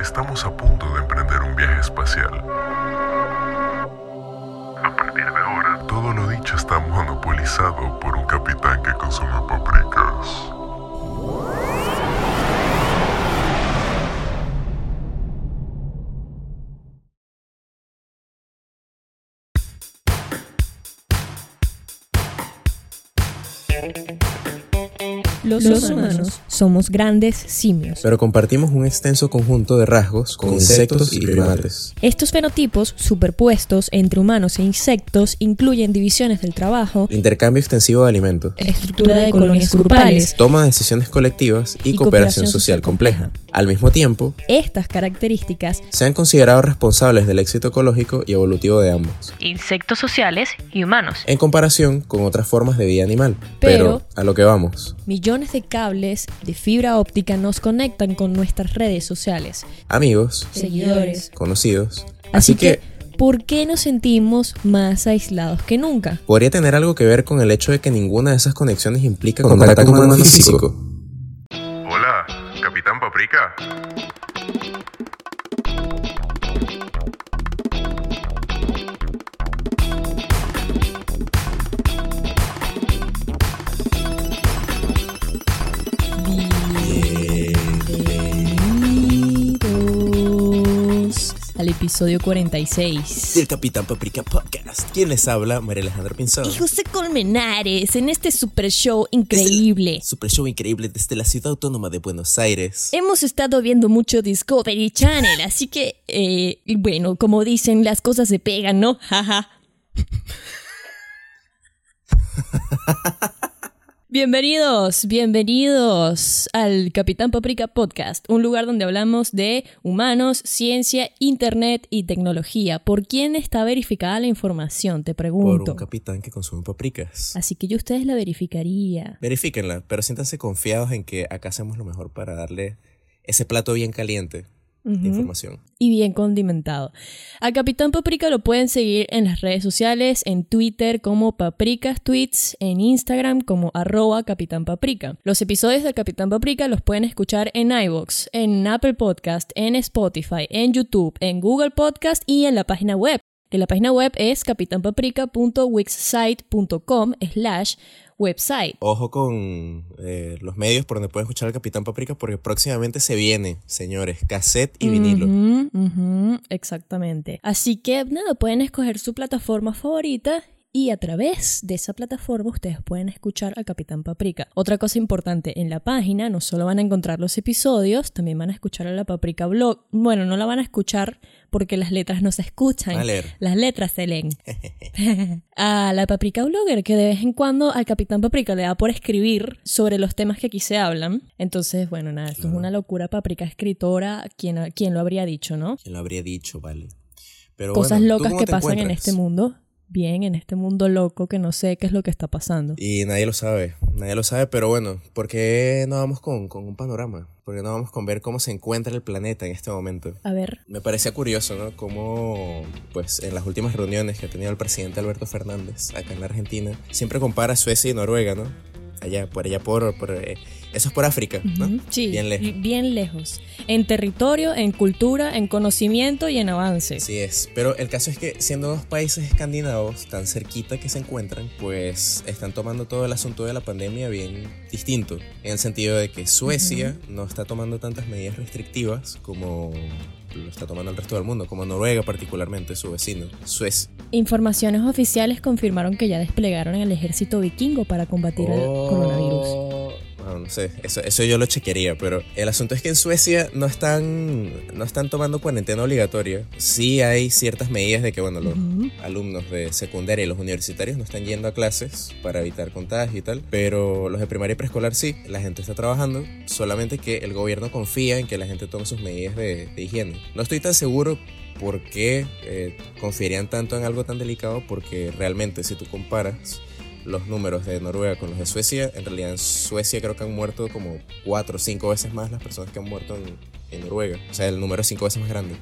estamos a punto de emprender un viaje espacial. A partir de ahora, todo lo dicho está monopolizado por un capitán que consume paprikas. Los, humanos somos grandes simios. Pero compartimos un extenso conjunto de rasgos con insectos y primates. Estos fenotipos superpuestos entre humanos e insectos incluyen divisiones del trabajo, Intercambio extensivo de alimentos, estructura de colonias grupales. toma de decisiones colectivas y, Y cooperación cooperación social social compleja. Al mismo tiempo, Estas características, se han considerado responsables del éxito ecológico y evolutivo de ambos, insectos sociales y humanos. en comparación con otras formas de vida animal. Pero- a lo que vamos. Millones de cables de fibra óptica nos conectan con nuestras redes sociales, Amigos, seguidores. conocidos. Así, Así, que, que ¿por qué nos sentimos más aislados que nunca? podría tener algo que ver con el hecho de que ninguna de esas conexiones implica contacto humano físico. Hola, Capitán Paprika. Episodio 46. Del Capitán Paprika Podcast. ¿Quién les habla? María Alejandra Pinzón. Y José Colmenares en este super show increíble. Super show increíble desde la ciudad autónoma de Buenos Aires. Hemos estado viendo mucho Discovery Channel, así que, eh, bueno, como dicen, las cosas se pegan, ¿no? Jaja. Bienvenidos, bienvenidos al Capitán Paprika Podcast, un lugar donde hablamos de humanos, ciencia, internet y tecnología. ¿Por quién está verificada la información? Te Por pregunto. un capitán que consume paprikas. Así que yo ustedes la verificaría. Verifíquenla, pero siéntanse confiados en que acá hacemos lo mejor para darle ese plato bien caliente de información. y bien condimentado. A Capitán Paprika lo pueden seguir en las redes sociales, en Twitter como Paprikas Tweets, en Instagram como arroba Capitán Paprika. Los episodios del Capitán Paprika los pueden escuchar en iVoox, en Apple Podcast, en Spotify, en YouTube, en Google Podcast y en la página web. Que la página web es capitanpaprika.wixsite.com slash website. Ojo con eh, los medios por donde pueden escuchar al Capitán Paprika porque próximamente se viene, señores, cassette y vinilo. Exactamente. Así que nada, pueden escoger su plataforma favorita y a través de esa plataforma ustedes pueden escuchar al Capitán Paprika. Otra cosa importante, en la página no solo van a encontrar los episodios, también van a escuchar a la Paprika Blog. Bueno, no la van a escuchar porque las letras no se escuchan. A leer. Las letras se leen. a la Paprika Blogger, que de vez en cuando al Capitán Paprika le da por escribir sobre los temas que aquí se hablan. Entonces, bueno, nada, esto es una locura. Paprika escritora, ¿quién, quién lo habría dicho, no? ¿Quién lo habría dicho, vale? Pero Cosas bueno, ¿tú locas que pasan en este mundo. Bien, en este mundo loco que no sé qué es lo que está pasando. Y nadie lo sabe, nadie lo sabe, pero bueno, ¿por qué no vamos con, con un panorama? ¿Por qué no vamos con ver cómo se encuentra el planeta en este momento? A ver, Me parecía curioso, ¿no? Cómo, pues, en las últimas reuniones que ha tenido el presidente Alberto Fernández acá en la Argentina, siempre compara Suecia y Noruega, ¿no? Allá, por allá, por, por eh, eso es por África, sí, Bien lejos. bien lejos. En territorio, en cultura, en conocimiento y en avance. Así es, pero el caso es que siendo dos países escandinavos tan cerquita que se encuentran, pues están tomando todo el asunto de la pandemia bien distinto, en el sentido de que Suecia no está tomando tantas medidas restrictivas como lo está tomando el resto del mundo, como Noruega particularmente, su vecino, Suecia. Informaciones oficiales confirmaron que ya desplegaron el ejército vikingo para combatir el coronavirus. Bueno, no sé, eso, eso yo lo chequearía, pero el asunto es que en Suecia no están, no están tomando cuarentena obligatoria. Sí hay ciertas medidas de que, bueno, los Ujú. alumnos de secundaria y los universitarios no están yendo a clases para evitar contagio y tal, pero los de primaria y preescolar sí, la gente está trabajando, solamente que el gobierno confía en que la gente tome sus medidas de, de higiene. No estoy tan seguro por qué eh, confiarían tanto en algo tan delicado, porque realmente si tú comparas los números de Noruega con los de Suecia, en realidad en Suecia creo que han muerto como cuatro o cinco veces más las personas que han muerto en, en Noruega. O sea, el número es cinco veces más grande.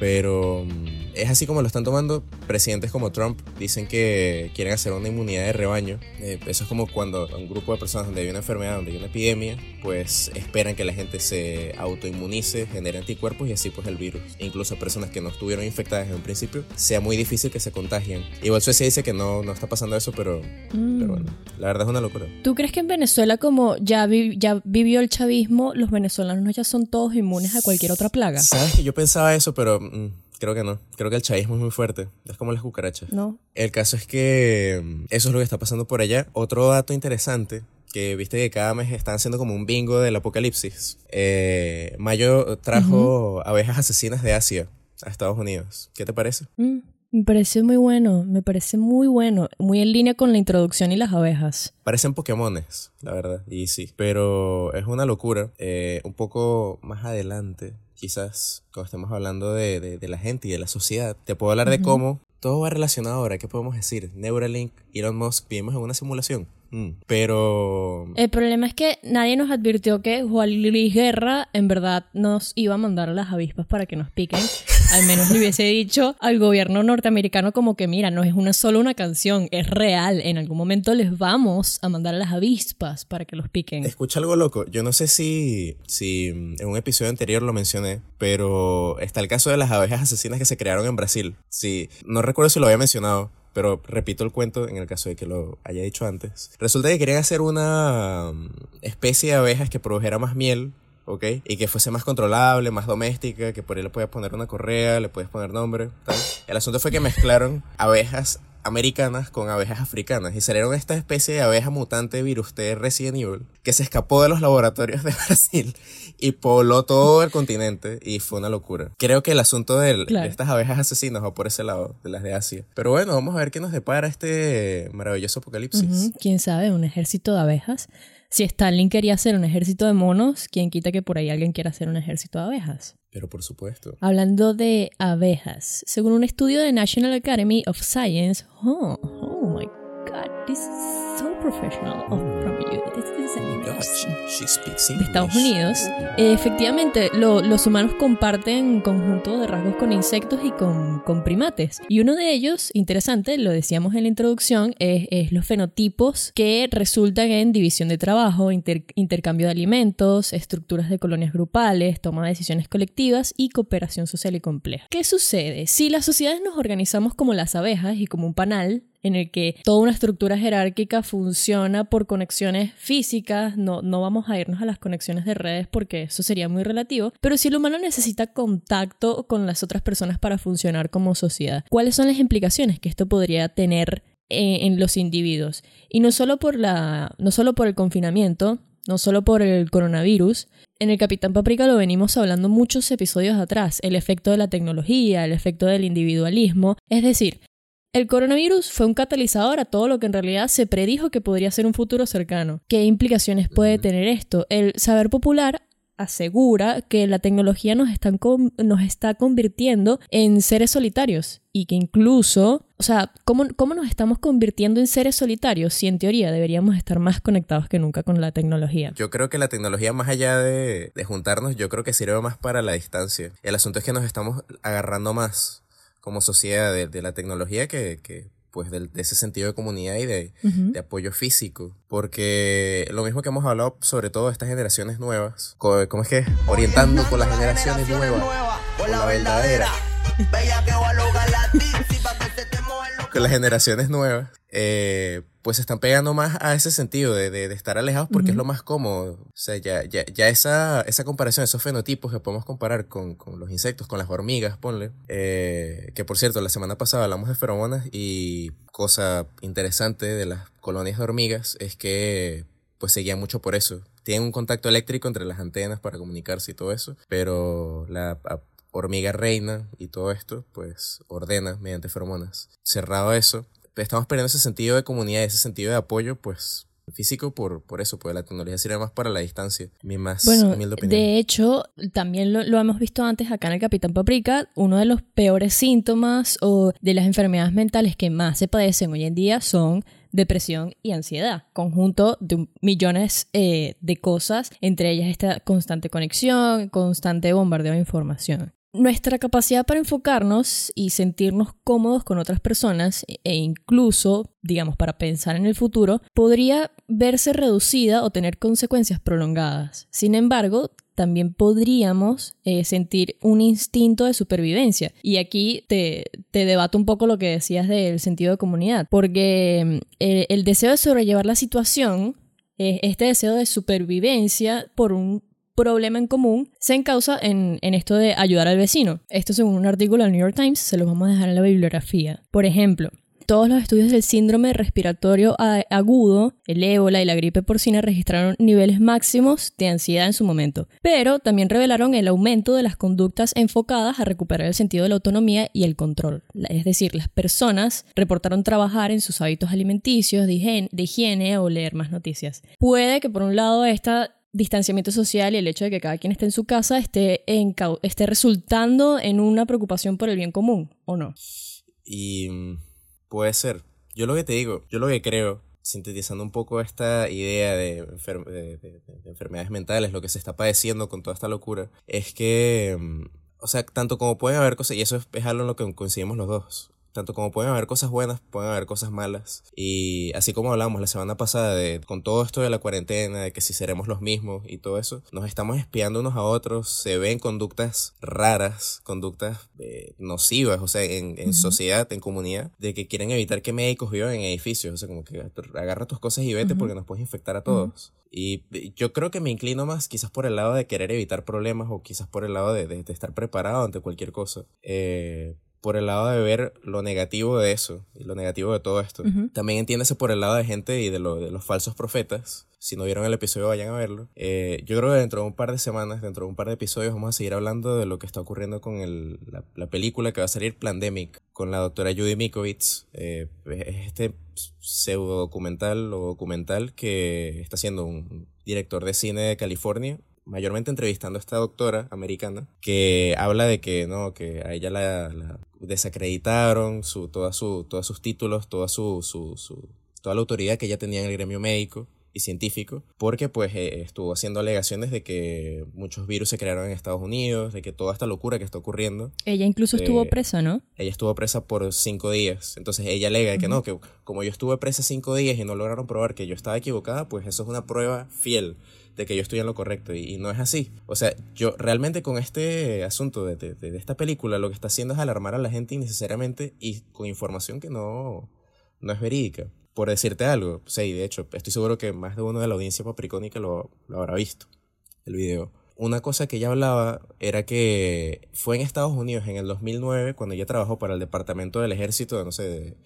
Pero mm, es así como lo están tomando. Presidentes como Trump dicen que quieren hacer una inmunidad de rebaño. Eh, eso es como cuando un grupo de personas donde hay una enfermedad, donde hay una epidemia, pues esperan que la gente se autoinmunice, genere anticuerpos y así pues el virus, incluso personas que no estuvieron infectadas en un principio, sea muy difícil que se contagien. Igual Suecia dice que no, no está pasando eso, pero, Mm. pero bueno, la verdad es una locura. ¿Tú crees que en Venezuela, como ya, vi- ya vivió el chavismo, los venezolanos ya son todos inmunes a cualquier otra plaga? Sabes que yo pensaba eso, pero mm, creo que no. Creo que el chavismo es muy fuerte. Es como las cucarachas. No. El caso es que mm, eso es lo que está pasando por allá. Otro dato interesante, que viste que cada mes están haciendo como un bingo del apocalipsis. Eh, Mayo trajo abejas asesinas de Asia a Estados Unidos. ¿Qué te parece? Mm, me parece muy bueno, me parece muy bueno, muy en línea con la introducción y las abejas. Parecen Pokémones, la verdad, y sí. Pero es una locura. Eh, un poco más adelante, quizás, cuando estemos hablando de, de- de la gente y de la sociedad, te puedo hablar de cómo todo va relacionado ahora. ¿Qué podemos decir? Neuralink, Elon Musk, vivimos en una simulación. Mm, Pero... El problema es que nadie nos advirtió que Juan Luis Guerra en verdad nos iba a mandar a las avispas para que nos piquen. Al menos le hubiese dicho al gobierno norteamericano como que mira, no es una solo una canción, es real. En algún momento les vamos a mandar a las avispas para que los piquen. Escucha algo loco. Yo no sé si, si en un episodio anterior lo mencioné, pero está el caso de las abejas asesinas que se crearon en Brasil. Sí, no recuerdo si lo había mencionado, pero repito el cuento en el caso de que lo haya dicho antes. Resulta que querían hacer una mm, especie de abejas que produjera más miel. ¿Ok? Y que fuese más controlable, más doméstica, que por ahí le podías poner una correa, le podías poner nombre, tal. El asunto fue que mezclaron abejas americanas con abejas africanas y salieron esta especie de abeja mutante virus T Resident Evil que se escapó de los laboratorios de Brasil y pobló todo el continente y fue una locura. Creo que el asunto del- Claro. de estas abejas asesinas va por ese lado, de las de Asia. Pero bueno, vamos a ver qué nos depara este maravilloso apocalipsis. Ujú, ¿Quién sabe? Un ejército de abejas. Si Stalin quería hacer un ejército de monos, ¿quién quita que por ahí alguien quiera hacer un ejército de abejas? Pero por supuesto. Hablando de abejas, según un estudio de National Academy of Science, oh, oh my god, this is so professional. This de Estados Unidos, eh, efectivamente lo- los humanos comparten conjunto de rasgos con insectos y con, con primates. Y uno de ellos, interesante, lo decíamos en la introducción, es, es los fenotipos que resultan en división de trabajo, inter- intercambio de alimentos, estructuras de colonias grupales, toma de decisiones colectivas y cooperación social y compleja. ¿Qué sucede? Si las sociedades nos organizamos como las abejas y como un panal, en el que toda una estructura jerárquica funciona por conexiones físicas, no, no vamos a irnos a las conexiones de redes porque eso sería muy relativo, pero si el humano necesita contacto con las otras personas para funcionar como sociedad, ¿cuáles son las implicaciones que esto podría tener eh, en los individuos? Y no solo por, la, no solo por el confinamiento, no solo por el coronavirus, en el Capitán Paprika lo venimos hablando muchos episodios atrás, el efecto de la tecnología, el efecto del individualismo, es decir, el coronavirus fue un catalizador a todo lo que en realidad se predijo que podría ser un futuro cercano. ¿Qué implicaciones puede tener esto? El saber popular asegura que la tecnología nos, están con- nos está convirtiendo en seres solitarios y que incluso, o sea, ¿cómo, ¿cómo nos estamos convirtiendo en seres solitarios si en teoría deberíamos estar más conectados que nunca con la tecnología? Yo creo que la tecnología, más allá de, de juntarnos, yo creo que sirve más para la distancia. El asunto es que nos estamos agarrando más como sociedad de, de la tecnología que, que pues del- de, ese sentido de comunidad y de, Ujú. de apoyo físico. Porque lo mismo que hemos hablado sobre todo de estas generaciones nuevas, co- ¿cómo es que? Orientando con las generaciones nuevas, con la verdadera. con las generaciones nuevas, eh, pues se están pegando más a ese sentido de, de- de estar alejados porque es lo más cómodo. O sea, ya, ya, ya esa, esa comparación, esos fenotipos que podemos comparar con, con los insectos, con las hormigas, ponle. eh, que por cierto, la semana pasada hablamos de feromonas y cosa interesante de las colonias de hormigas es que pues seguían mucho por eso. Tienen un contacto eléctrico entre las antenas para comunicarse y todo eso, pero la hormiga reina y todo esto, pues ordena mediante feromonas. Cerrado eso, estamos perdiendo ese sentido de comunidad, ese sentido de apoyo, pues físico por, por eso, pues la tecnología sirve más para la distancia. Mi más Bueno, humilde opinión. de hecho, también lo, lo hemos visto antes acá en el Capitán Paprika, uno de los peores síntomas o de las enfermedades mentales que más se padecen hoy en día son depresión y ansiedad, conjunto de millones eh, de cosas, entre ellas esta constante conexión, constante bombardeo de información. Nuestra capacidad para enfocarnos y sentirnos cómodos con otras personas e incluso, digamos, para pensar en el futuro, podría verse reducida o tener consecuencias prolongadas. Sin embargo, también podríamos eh, sentir un instinto de supervivencia. Y aquí te, te, debato un poco lo que decías del sentido de comunidad, porque eh, el deseo de sobrellevar la situación, eh, este deseo de supervivencia por un problema en común se encausa en, esto de ayudar al vecino. Esto según un artículo del New York Times, se lo vamos a dejar en la bibliografía. Por ejemplo, todos los estudios del síndrome respiratorio agudo, el ébola y la gripe porcina registraron niveles máximos de ansiedad en su momento, pero también revelaron el aumento de las conductas enfocadas a recuperar el sentido de la autonomía y el control. Es decir, las personas reportaron trabajar en sus hábitos alimenticios, de higiene o leer más noticias. Puede que por un lado esta distanciamiento social y el hecho de que cada quien esté en su casa esté, en, esté resultando en una preocupación por el bien común, ¿o no? Y mm, Puede ser. Yo lo que te digo, yo lo que creo, sintetizando un poco esta idea de, enfermedades mentales, lo que se está padeciendo con toda esta locura, es que, mm, o sea, tanto como pueden haber cosas, y eso es, es algo en lo que coincidimos los dos, tanto como pueden haber cosas buenas, pueden haber cosas malas. Y así como hablamos la semana pasada de con todo esto de la cuarentena, de que si seremos los mismos y todo eso, nos estamos espiando unos a otros, se ven conductas raras, conductas eh, nocivas, o sea, en, sociedad, en comunidad, de que quieren evitar que médicos vivan en edificios, o sea, como que agarra tus cosas y vete porque nos puedes infectar a todos. Y yo creo que me inclino más quizás por el lado de querer evitar problemas o quizás por el lado de, de estar preparado ante cualquier cosa. Eh, por el lado de ver lo negativo de eso y lo negativo de todo esto. También entiéndese por el lado de gente y de, lo, de los falsos profetas. Si no vieron el episodio, vayan a verlo. Eh, yo creo que dentro de un par de semanas, dentro de un par de episodios, vamos a seguir hablando de lo que está ocurriendo con el, la, película que va a salir, Plandemic, con la doctora Judy Mikovits. Eh, es este pseudo documental o documental que está haciendo un director de cine de California mayormente entrevistando a esta doctora americana que habla de que no que a ella la, desacreditaron su toda su todos sus títulos toda su, su, su, toda la autoridad que ella tenía en el gremio médico y científico, porque pues eh, estuvo haciendo alegaciones de que muchos virus se crearon en Estados Unidos, de que toda esta locura que está ocurriendo. Ella incluso estuvo eh, presa, ¿no? Ella estuvo presa por cinco días, entonces ella alega que no, que como yo estuve presa cinco días y no lograron probar que yo estaba equivocada, pues eso es una prueba fiel de que yo estoy en lo correcto y, no es así. O sea, yo realmente con este asunto de, de, esta película lo que está haciendo es alarmar a la gente innecesariamente y con información que no, no es verídica. Por decirte algo, sí, de hecho, estoy seguro que más de uno de la audiencia papricónica lo, lo habrá visto, el video. Una cosa que ella hablaba era que fue en Estados Unidos en el 2009, cuando ella trabajó para el Departamento del Ejército, no sé, de,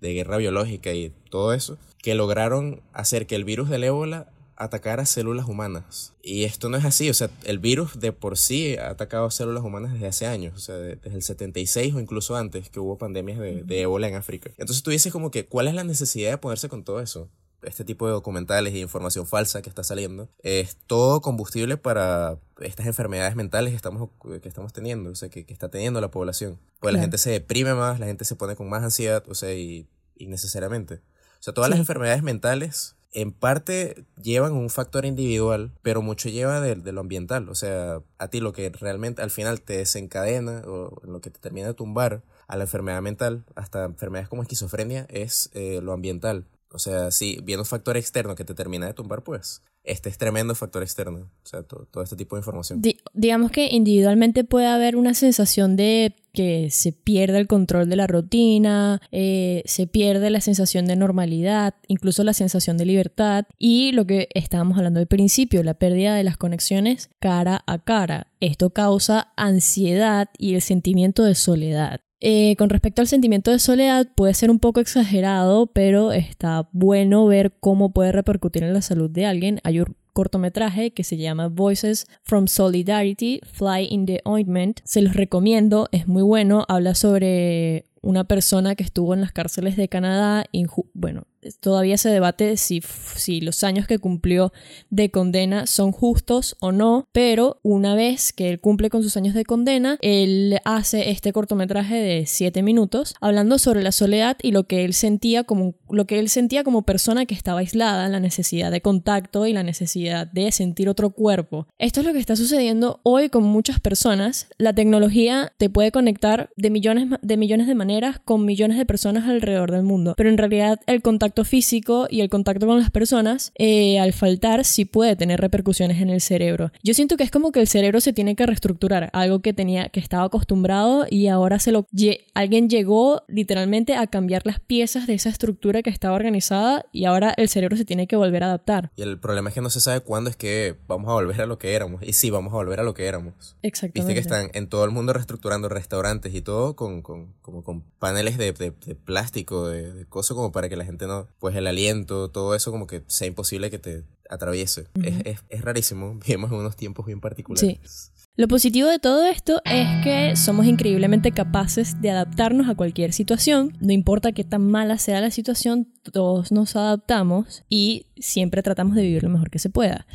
de guerra biológica y todo eso, que lograron hacer que el virus del ébola atacar a células humanas. Y esto no es así, o sea, el virus de por sí ha atacado a células humanas desde hace años, o sea, desde el 76 o incluso antes que hubo pandemias de, de ébola en África. Entonces tú dices como que, ¿cuál es la necesidad de ponerse con todo eso? este tipo de documentales y información falsa que está saliendo, es todo combustible para estas enfermedades mentales que estamos, que estamos teniendo, o sea, que, que está teniendo la población. Pues la gente se deprime más, la gente se pone con más ansiedad, o sea, y, innecesariamente. O sea, todas las enfermedades mentales en parte llevan un factor individual, pero mucho lleva de, lo ambiental. O sea, a ti lo que realmente al final te desencadena o lo que te termina de tumbar a la enfermedad mental, hasta enfermedades como esquizofrenia, es eh, lo ambiental. O sea, si viene un factor externo que te termina de tumbar, pues este es tremendo factor externo. O sea, todo, este tipo de información. digamos que individualmente puede haber una sensación de que se pierde el control de la rutina, eh, se pierde la sensación de normalidad, incluso la sensación de libertad y lo que estábamos hablando al principio, la pérdida de las conexiones cara a cara. Esto causa ansiedad y el sentimiento de soledad. Eh, con respecto al sentimiento de soledad, puede ser un poco exagerado, pero está bueno ver cómo puede repercutir en la salud de alguien. Hay un cortometraje que se llama Voices from Solidarity, Fly in the Ointment. Se los recomiendo, es muy bueno. Habla sobre una persona que estuvo en las cárceles de Canadá, bueno, todavía se debate si, si los años que cumplió de condena son justos o no, pero una vez que él cumple con sus años de condena, él hace este cortometraje de 7 minutos hablando sobre la soledad y lo que él sentía como lo que él sentía como persona que estaba aislada, la necesidad de contacto y la necesidad de sentir otro cuerpo. Esto es lo que está sucediendo hoy con muchas personas. La tecnología te puede conectar de millones de millones de maneras con millones de personas alrededor del mundo, pero en realidad el contacto físico y el contacto con las personas eh, al faltar sí puede tener repercusiones en el cerebro. Yo siento que es como que el cerebro se tiene que reestructurar, algo que tenía que estaba acostumbrado y ahora se lo alguien llegó literalmente a cambiar las piezas de esa estructura que estaba organizada y ahora el cerebro se tiene que volver a adaptar. Y el problema es que no se sabe cuándo es que vamos a volver a lo que éramos. Y sí, vamos a volver a lo que éramos. Exactamente. Viste que están en todo el mundo reestructurando restaurantes y todo con, con como con paneles de, de, plástico, de, de cosas como para que la gente no, pues el aliento, todo eso como que sea imposible que te atraviese. es, es, es, rarísimo. Vivimos en unos tiempos bien particulares. Sí. Lo positivo de todo esto es que somos increíblemente capaces de adaptarnos a cualquier situación, no importa qué tan mala sea la situación, todos nos adaptamos y siempre tratamos de vivir lo mejor que se pueda.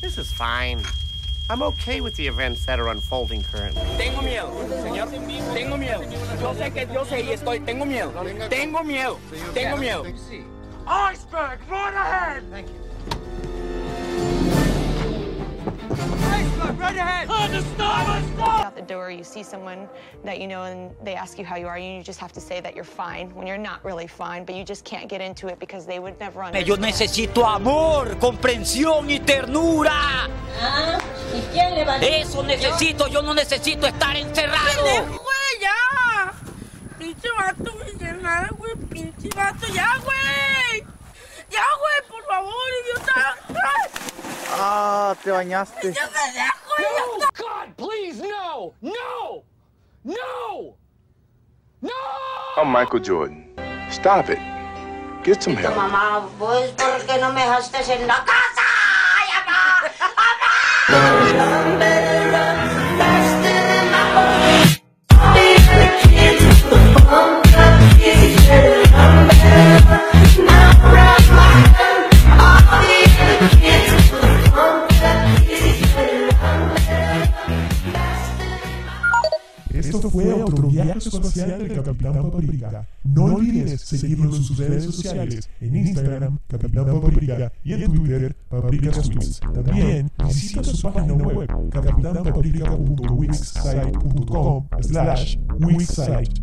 This is fine. I'm okay with the events that are unfolding currently. Tengo miedo, señor. Tengo miedo. Yo sé que yo sé y estoy. Tengo miedo. Tengo miedo. Tengo miedo. Iceberg, run ahead. Thank you. right ahead! Honda, stop! Door, you see someone that you know and they ask you how you are, and you just have to say that you're fine when you're not really fine, but you just can't get into it because they would never understand. Yo necesito amor, comprensión y ternura. Ah, ¿y quién le va a Eso necesito, yo no necesito estar encerrado. güey, ya! Pinche vato, güey, nada, güey, pinche vato, ya, güey. Ya, güey, por favor, idiota. Ah, te bañaste. ¡Ya me dejo! No, God, please, no! No! No! No! I'm Michael Jordan. Stop it. Get some help. Mamá, pues, ¿por qué no me dejaste en la casa? ¡Ay, mamá! Fue otro viaje espacial del Capitán Paprika. No olvides seguirnos en sus redes sociales, en Instagram, Capitán Paprika, y en Twitter, Paprika Tweets. También visita su página web, capitánpaprika.wixsite.com slash wixsite